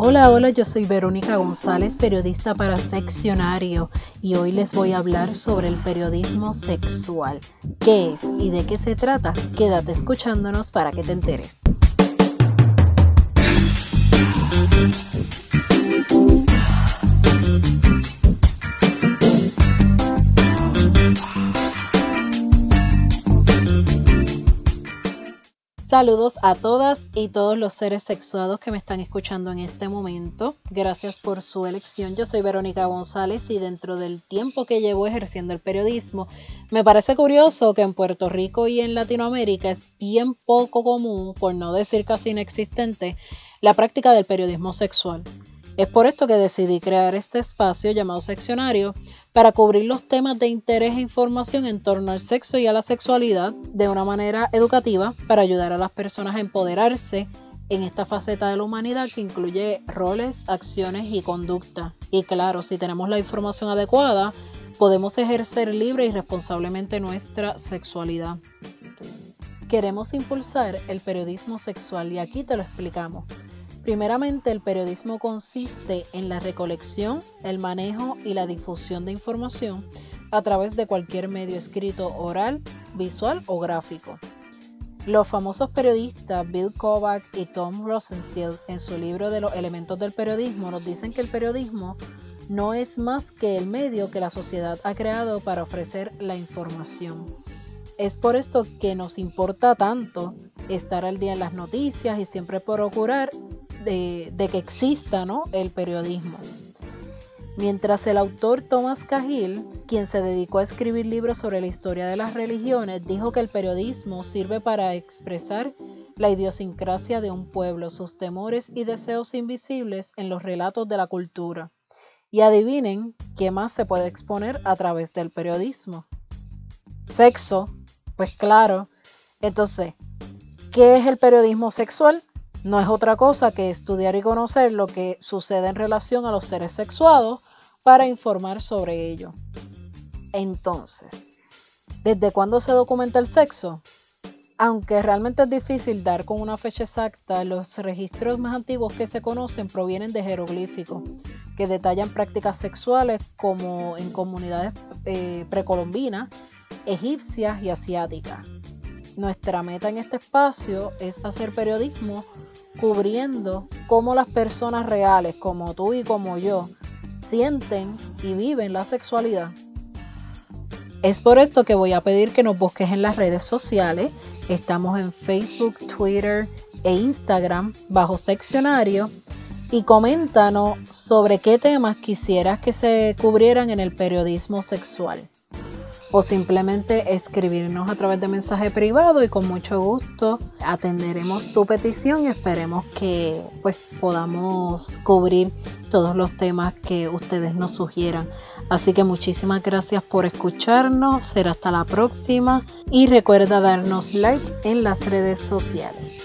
Hola, hola, yo soy Verónica González, periodista para Seccionario, y hoy les voy a hablar sobre el periodismo sexual. ¿Qué es y de qué se trata? Quédate escuchándonos para que te enteres. Saludos a todas y todos los seres sexuados que me están escuchando en este momento. Gracias por su elección. Yo soy Verónica González y dentro del tiempo que llevo ejerciendo el periodismo, me parece curioso que en Puerto Rico y en Latinoamérica es bien poco común, por no decir casi inexistente, la práctica del periodismo sexual. Es por esto que decidí crear este espacio llamado seccionario para cubrir los temas de interés e información en torno al sexo y a la sexualidad de una manera educativa para ayudar a las personas a empoderarse en esta faceta de la humanidad que incluye roles, acciones y conducta. Y claro, si tenemos la información adecuada, podemos ejercer libre y responsablemente nuestra sexualidad. Queremos impulsar el periodismo sexual y aquí te lo explicamos. Primeramente, el periodismo consiste en la recolección, el manejo y la difusión de información a través de cualquier medio escrito, oral, visual o gráfico. Los famosos periodistas Bill Kovac y Tom Rosenstiel en su libro de los elementos del periodismo nos dicen que el periodismo no es más que el medio que la sociedad ha creado para ofrecer la información. Es por esto que nos importa tanto estar al día en las noticias y siempre procurar de, que exista ¿no? el periodismo. Mientras el autor Thomas Cahill, quien se dedicó a escribir libros sobre la historia de las religiones, dijo que el periodismo sirve para expresar la idiosincrasia de un pueblo, sus temores y deseos invisibles en los relatos de la cultura. Y adivinen qué más se puede exponer a través del periodismo. Sexo, pues claro. Entonces, ¿qué es el periodismo sexual? No es otra cosa que estudiar y conocer lo que sucede en relación a los seres sexuados para informar sobre ello. Entonces, ¿desde cuándo se documenta el sexo? Aunque realmente es difícil dar con una fecha exacta, los registros más antiguos que se conocen provienen de jeroglíficos, que detallan prácticas sexuales como en comunidades eh, precolombinas, egipcias y asiáticas. Nuestra meta en este espacio es hacer periodismo cubriendo cómo las personas reales, como tú y como yo, sienten y viven la sexualidad. Es por esto que voy a pedir que nos busques en las redes sociales. Estamos en Facebook, Twitter e Instagram bajo seccionario. Y coméntanos sobre qué temas quisieras que se cubrieran en el periodismo sexual o simplemente escribirnos a través de mensaje privado y con mucho gusto atenderemos tu petición y esperemos que pues podamos cubrir todos los temas que ustedes nos sugieran. Así que muchísimas gracias por escucharnos, será hasta la próxima y recuerda darnos like en las redes sociales.